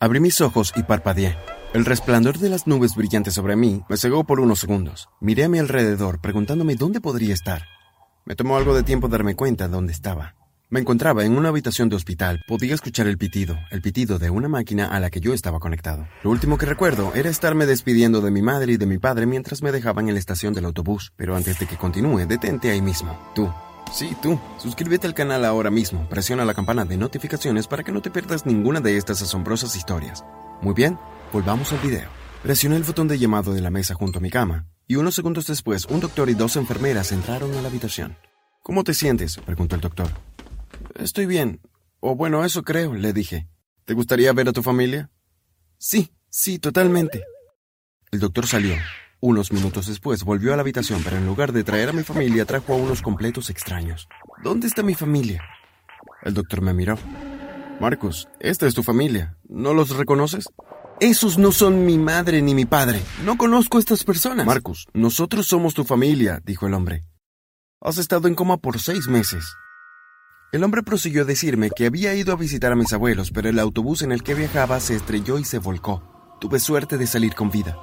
Abrí mis ojos y parpadeé. El resplandor de las nubes brillantes sobre mí me cegó por unos segundos. Miré a mi alrededor preguntándome dónde podría estar. Me tomó algo de tiempo darme cuenta de dónde estaba. Me encontraba en una habitación de hospital. Podía escuchar el pitido, el pitido de una máquina a la que yo estaba conectado. Lo último que recuerdo era estarme despidiendo de mi madre y de mi padre mientras me dejaban en la estación del autobús. Pero antes de que continúe, detente ahí mismo. Tú. Sí, tú. Suscríbete al canal ahora mismo. Presiona la campana de notificaciones para que no te pierdas ninguna de estas asombrosas historias. Muy bien, Volvamos al video. Presioné el botón de llamado de la mesa junto a mi cama, y unos segundos después un doctor y dos enfermeras entraron a la habitación. ¿Cómo te sientes? preguntó el doctor. Estoy bien. O bueno, eso creo, le dije. ¿Te gustaría ver a tu familia? Sí, sí, totalmente. El doctor salió. Unos minutos después volvió a la habitación, pero en lugar de traer a mi familia trajo a unos completos extraños. ¿Dónde está mi familia? El doctor me miró. Marcos, esta es tu familia. ¿No los reconoces? Esos no son mi madre ni mi padre. No conozco a estas personas. Marcus, nosotros somos tu familia, dijo el hombre. Has estado en coma por seis meses. El hombre prosiguió a decirme que había ido a visitar a mis abuelos, pero el autobús en el que viajaba se estrelló y se volcó. Tuve suerte de salir con vida.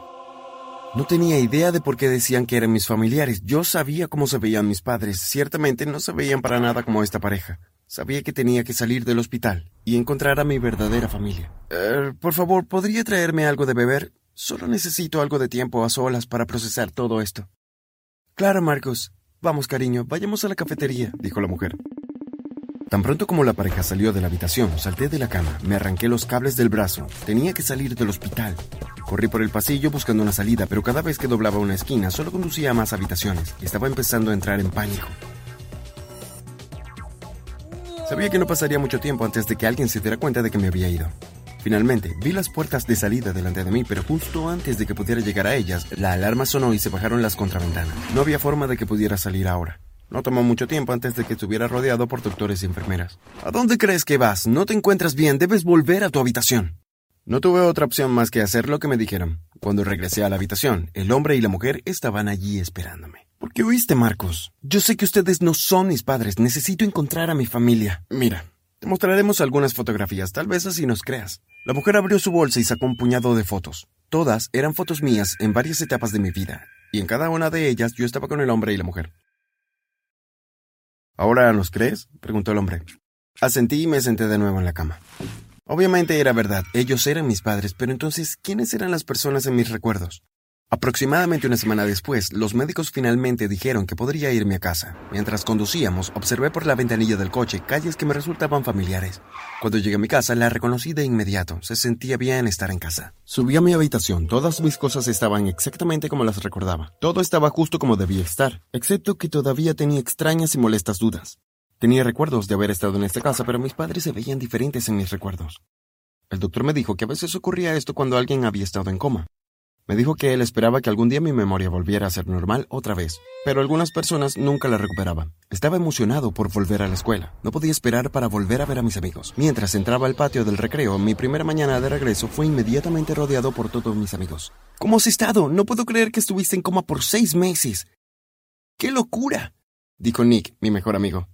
No tenía idea de por qué decían que eran mis familiares. Yo sabía cómo se veían mis padres. Ciertamente no se veían para nada como esta pareja. Sabía que tenía que salir del hospital y encontrar a mi verdadera familia. Eh, por favor, ¿podría traerme algo de beber? Solo necesito algo de tiempo a solas para procesar todo esto. Claro, Marcos. Vamos, cariño, vayamos a la cafetería, dijo la mujer. Tan pronto como la pareja salió de la habitación, salté de la cama, me arranqué los cables del brazo. Tenía que salir del hospital. Corrí por el pasillo buscando una salida, pero cada vez que doblaba una esquina solo conducía a más habitaciones y estaba empezando a entrar en pánico. Sabía que no pasaría mucho tiempo antes de que alguien se diera cuenta de que me había ido. Finalmente, vi las puertas de salida delante de mí, pero justo antes de que pudiera llegar a ellas, la alarma sonó y se bajaron las contraventanas. No había forma de que pudiera salir ahora. No tomó mucho tiempo antes de que estuviera rodeado por doctores y enfermeras. ¿A dónde crees que vas? No te encuentras bien, debes volver a tu habitación. No tuve otra opción más que hacer lo que me dijeron. Cuando regresé a la habitación, el hombre y la mujer estaban allí esperándome. ¿Por qué huiste, Marcos? Yo sé que ustedes no son mis padres. Necesito encontrar a mi familia. Mira, te mostraremos algunas fotografías, tal vez así nos creas. La mujer abrió su bolsa y sacó un puñado de fotos. Todas eran fotos mías en varias etapas de mi vida, y en cada una de ellas yo estaba con el hombre y la mujer. ¿Ahora nos crees? preguntó el hombre. Asentí y me senté de nuevo en la cama. Obviamente era verdad, ellos eran mis padres, pero entonces, ¿quiénes eran las personas en mis recuerdos? Aproximadamente una semana después, los médicos finalmente dijeron que podría irme a casa. Mientras conducíamos, observé por la ventanilla del coche calles que me resultaban familiares. Cuando llegué a mi casa, la reconocí de inmediato. Se sentía bien estar en casa. Subí a mi habitación. Todas mis cosas estaban exactamente como las recordaba. Todo estaba justo como debía estar, excepto que todavía tenía extrañas y molestas dudas. Tenía recuerdos de haber estado en esta casa, pero mis padres se veían diferentes en mis recuerdos. El doctor me dijo que a veces ocurría esto cuando alguien había estado en coma. Me dijo que él esperaba que algún día mi memoria volviera a ser normal otra vez, pero algunas personas nunca la recuperaban. Estaba emocionado por volver a la escuela. No podía esperar para volver a ver a mis amigos. Mientras entraba al patio del recreo, mi primera mañana de regreso fue inmediatamente rodeado por todos mis amigos. ¿Cómo has estado? No puedo creer que estuviste en coma por seis meses. ¡Qué locura! dijo Nick, mi mejor amigo.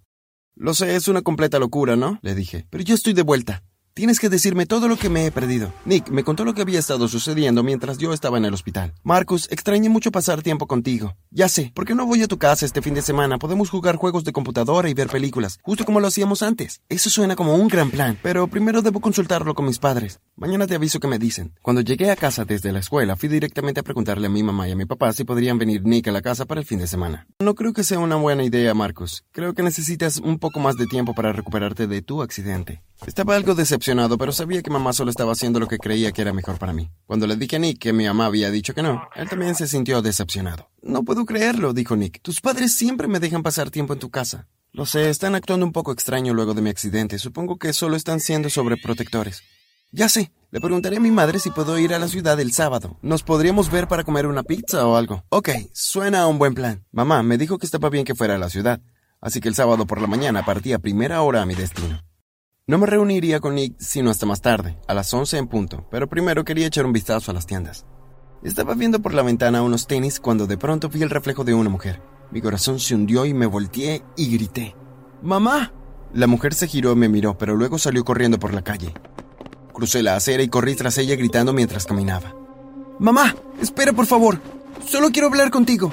Lo sé, es una completa locura, ¿no? le dije. Pero yo estoy de vuelta. Tienes que decirme todo lo que me he perdido. Nick me contó lo que había estado sucediendo mientras yo estaba en el hospital. Marcus, extrañé mucho pasar tiempo contigo. Ya sé, ¿por qué no voy a tu casa este fin de semana? Podemos jugar juegos de computadora y ver películas, justo como lo hacíamos antes. Eso suena como un gran plan, pero primero debo consultarlo con mis padres. Mañana te aviso que me dicen. Cuando llegué a casa desde la escuela, fui directamente a preguntarle a mi mamá y a mi papá si podrían venir Nick a la casa para el fin de semana. No creo que sea una buena idea, Marcus. Creo que necesitas un poco más de tiempo para recuperarte de tu accidente. Estaba algo decepcionado, pero sabía que mamá solo estaba haciendo lo que creía que era mejor para mí. Cuando le dije a Nick que mi mamá había dicho que no, él también se sintió decepcionado. No puedo creerlo, dijo Nick. Tus padres siempre me dejan pasar tiempo en tu casa. Lo sé, están actuando un poco extraño luego de mi accidente. Supongo que solo están siendo sobreprotectores. Ya sé, le preguntaré a mi madre si puedo ir a la ciudad el sábado. Nos podríamos ver para comer una pizza o algo. Ok, suena a un buen plan. Mamá me dijo que estaba bien que fuera a la ciudad, así que el sábado por la mañana partí a primera hora a mi destino. No me reuniría con Nick sino hasta más tarde, a las 11 en punto, pero primero quería echar un vistazo a las tiendas. Estaba viendo por la ventana unos tenis cuando de pronto vi el reflejo de una mujer. Mi corazón se hundió y me volteé y grité. ¡Mamá! La mujer se giró y me miró, pero luego salió corriendo por la calle. Crucé la acera y corrí tras ella gritando mientras caminaba. Mamá, espera por favor. Solo quiero hablar contigo.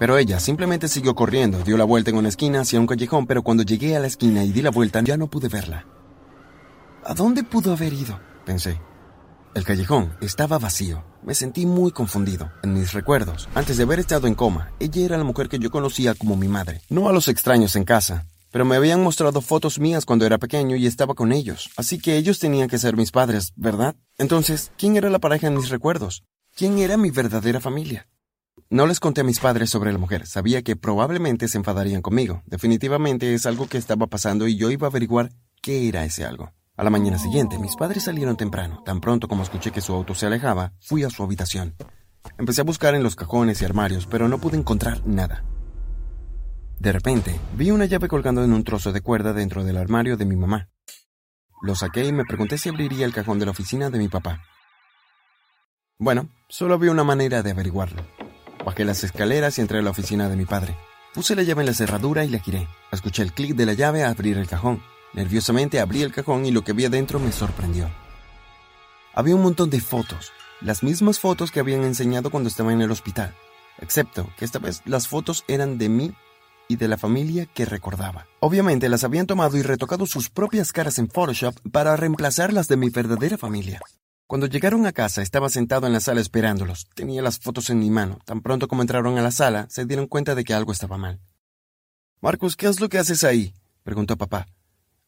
Pero ella simplemente siguió corriendo, dio la vuelta en una esquina hacia un callejón, pero cuando llegué a la esquina y di la vuelta ya no pude verla. ¿A dónde pudo haber ido? pensé. El callejón estaba vacío. Me sentí muy confundido. En mis recuerdos, antes de haber estado en coma, ella era la mujer que yo conocía como mi madre. No a los extraños en casa, pero me habían mostrado fotos mías cuando era pequeño y estaba con ellos. Así que ellos tenían que ser mis padres, ¿verdad? Entonces, ¿quién era la pareja en mis recuerdos? ¿Quién era mi verdadera familia? No les conté a mis padres sobre la mujer. Sabía que probablemente se enfadarían conmigo. Definitivamente es algo que estaba pasando y yo iba a averiguar qué era ese algo. A la mañana siguiente, mis padres salieron temprano. Tan pronto como escuché que su auto se alejaba, fui a su habitación. Empecé a buscar en los cajones y armarios, pero no pude encontrar nada. De repente, vi una llave colgando en un trozo de cuerda dentro del armario de mi mamá. Lo saqué y me pregunté si abriría el cajón de la oficina de mi papá. Bueno, solo había una manera de averiguarlo. Bajé las escaleras y entré a la oficina de mi padre. Puse la llave en la cerradura y la giré. Escuché el clic de la llave a abrir el cajón. Nerviosamente abrí el cajón y lo que vi adentro me sorprendió. Había un montón de fotos, las mismas fotos que habían enseñado cuando estaba en el hospital, excepto que esta vez las fotos eran de mí y de la familia que recordaba. Obviamente las habían tomado y retocado sus propias caras en Photoshop para reemplazar las de mi verdadera familia. Cuando llegaron a casa estaba sentado en la sala esperándolos. Tenía las fotos en mi mano. Tan pronto como entraron a la sala, se dieron cuenta de que algo estaba mal. Marcus, ¿qué es lo que haces ahí? preguntó papá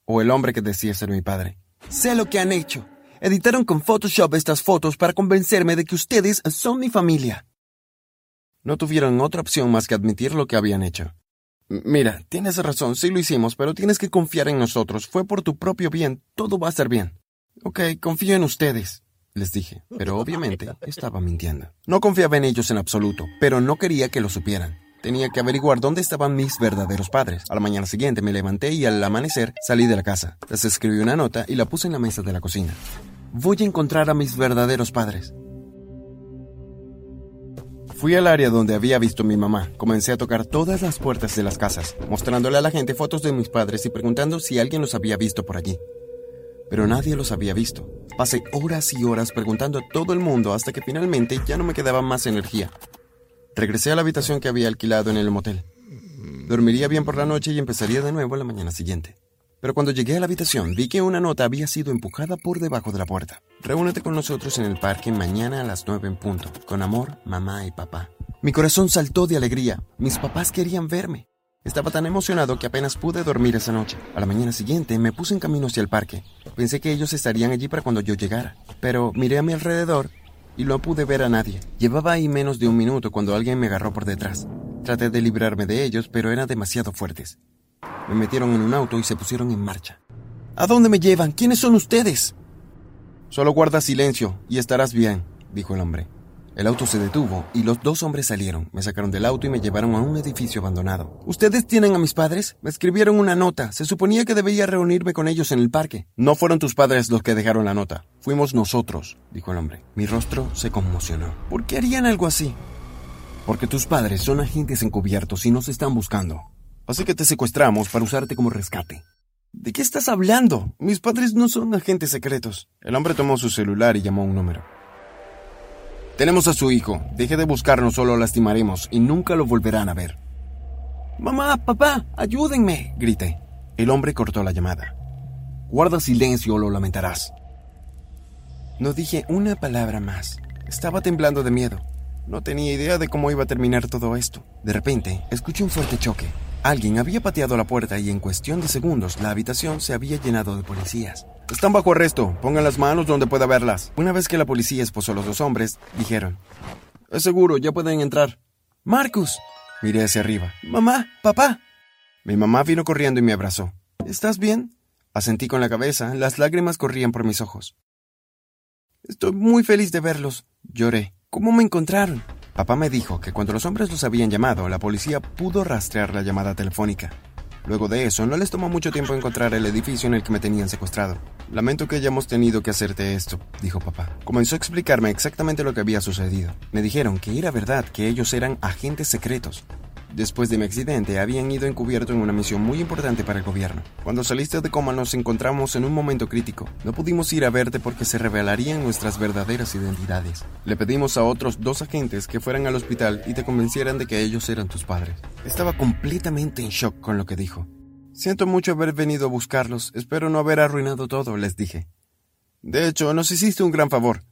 o el hombre que decía ser mi padre. Sé lo que han hecho. Editaron con Photoshop estas fotos para convencerme de que ustedes son mi familia. No tuvieron otra opción más que admitir lo que habían hecho. Mira, tienes razón, sí lo hicimos, pero tienes que confiar en nosotros. Fue por tu propio bien, todo va a estar bien. Ok, confío en ustedes, les dije, pero obviamente estaba mintiendo. No confiaba en ellos en absoluto, pero no quería que lo supieran. Tenía que averiguar dónde estaban mis verdaderos padres. A la mañana siguiente me levanté y al amanecer salí de la casa. Les escribí una nota y la puse en la mesa de la cocina. Voy a encontrar a mis verdaderos padres. Fui al área donde había visto a mi mamá. Comencé a tocar todas las puertas de las casas, mostrándole a la gente fotos de mis padres y preguntando si alguien los había visto por allí. Pero nadie los había visto. Pasé horas y horas preguntando a todo el mundo hasta que finalmente ya no me quedaba más energía. Regresé a la habitación que había alquilado en el motel. Dormiría bien por la noche y empezaría de nuevo la mañana siguiente. Pero cuando llegué a la habitación vi que una nota había sido empujada por debajo de la puerta. Reúnete con nosotros en el parque mañana a las nueve en punto. Con amor, mamá y papá. Mi corazón saltó de alegría. Mis papás querían verme. Estaba tan emocionado que apenas pude dormir esa noche. A la mañana siguiente me puse en camino hacia el parque. Pensé que ellos estarían allí para cuando yo llegara. Pero miré a mi alrededor y no pude ver a nadie. Llevaba ahí menos de un minuto cuando alguien me agarró por detrás. Traté de librarme de ellos, pero eran demasiado fuertes. Me metieron en un auto y se pusieron en marcha. ¿A dónde me llevan? ¿Quiénes son ustedes? Solo guarda silencio y estarás bien, dijo el hombre. El auto se detuvo y los dos hombres salieron. Me sacaron del auto y me llevaron a un edificio abandonado. ¿Ustedes tienen a mis padres? Me escribieron una nota. Se suponía que debía reunirme con ellos en el parque. No fueron tus padres los que dejaron la nota. Fuimos nosotros, dijo el hombre. Mi rostro se conmocionó. ¿Por qué harían algo así? Porque tus padres son agentes encubiertos y nos están buscando. Así que te secuestramos para usarte como rescate. ¿De qué estás hablando? Mis padres no son agentes secretos. El hombre tomó su celular y llamó a un número. Tenemos a su hijo. Deje de buscarnos o lo lastimaremos y nunca lo volverán a ver. Mamá, papá, ayúdenme, grité. El hombre cortó la llamada. Guarda silencio o lo lamentarás. No dije una palabra más. Estaba temblando de miedo. No tenía idea de cómo iba a terminar todo esto. De repente, escuché un fuerte choque. Alguien había pateado la puerta y en cuestión de segundos la habitación se había llenado de policías. Están bajo arresto. Pongan las manos donde pueda verlas. Una vez que la policía esposó a los dos hombres, dijeron: Es seguro, ya pueden entrar. Marcus. Miré hacia arriba. Mamá, papá. Mi mamá vino corriendo y me abrazó. ¿Estás bien? Asentí con la cabeza. Las lágrimas corrían por mis ojos. Estoy muy feliz de verlos. Lloré. ¿Cómo me encontraron? Papá me dijo que cuando los hombres los habían llamado, la policía pudo rastrear la llamada telefónica. Luego de eso, no les tomó mucho tiempo encontrar el edificio en el que me tenían secuestrado. Lamento que hayamos tenido que hacerte esto, dijo papá. Comenzó a explicarme exactamente lo que había sucedido. Me dijeron que era verdad que ellos eran agentes secretos. Después de mi accidente, habían ido encubierto en una misión muy importante para el gobierno. Cuando saliste de coma nos encontramos en un momento crítico. No pudimos ir a verte porque se revelarían nuestras verdaderas identidades. Le pedimos a otros dos agentes que fueran al hospital y te convencieran de que ellos eran tus padres. Estaba completamente en shock con lo que dijo. Siento mucho haber venido a buscarlos. Espero no haber arruinado todo, les dije. De hecho, nos hiciste un gran favor.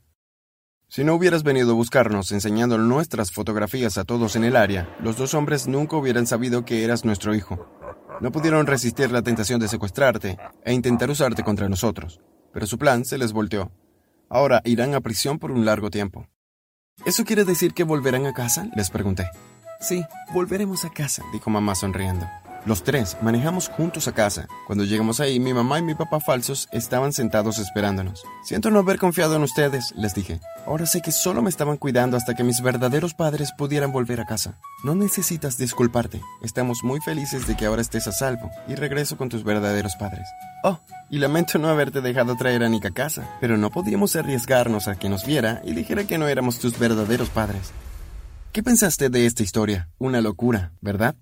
Si no hubieras venido a buscarnos enseñando nuestras fotografías a todos en el área, los dos hombres nunca hubieran sabido que eras nuestro hijo. No pudieron resistir la tentación de secuestrarte e intentar usarte contra nosotros, pero su plan se les volteó. Ahora irán a prisión por un largo tiempo. ¿Eso quiere decir que volverán a casa? Les pregunté. Sí, volveremos a casa, dijo mamá sonriendo. Los tres manejamos juntos a casa. Cuando llegamos ahí, mi mamá y mi papá falsos estaban sentados esperándonos. Siento no haber confiado en ustedes, les dije. Ahora sé que solo me estaban cuidando hasta que mis verdaderos padres pudieran volver a casa. No necesitas disculparte. Estamos muy felices de que ahora estés a salvo y regreso con tus verdaderos padres. Oh, y lamento no haberte dejado traer a Nick a casa, pero no podíamos arriesgarnos a que nos viera y dijera que no éramos tus verdaderos padres. ¿Qué pensaste de esta historia? Una locura, ¿verdad?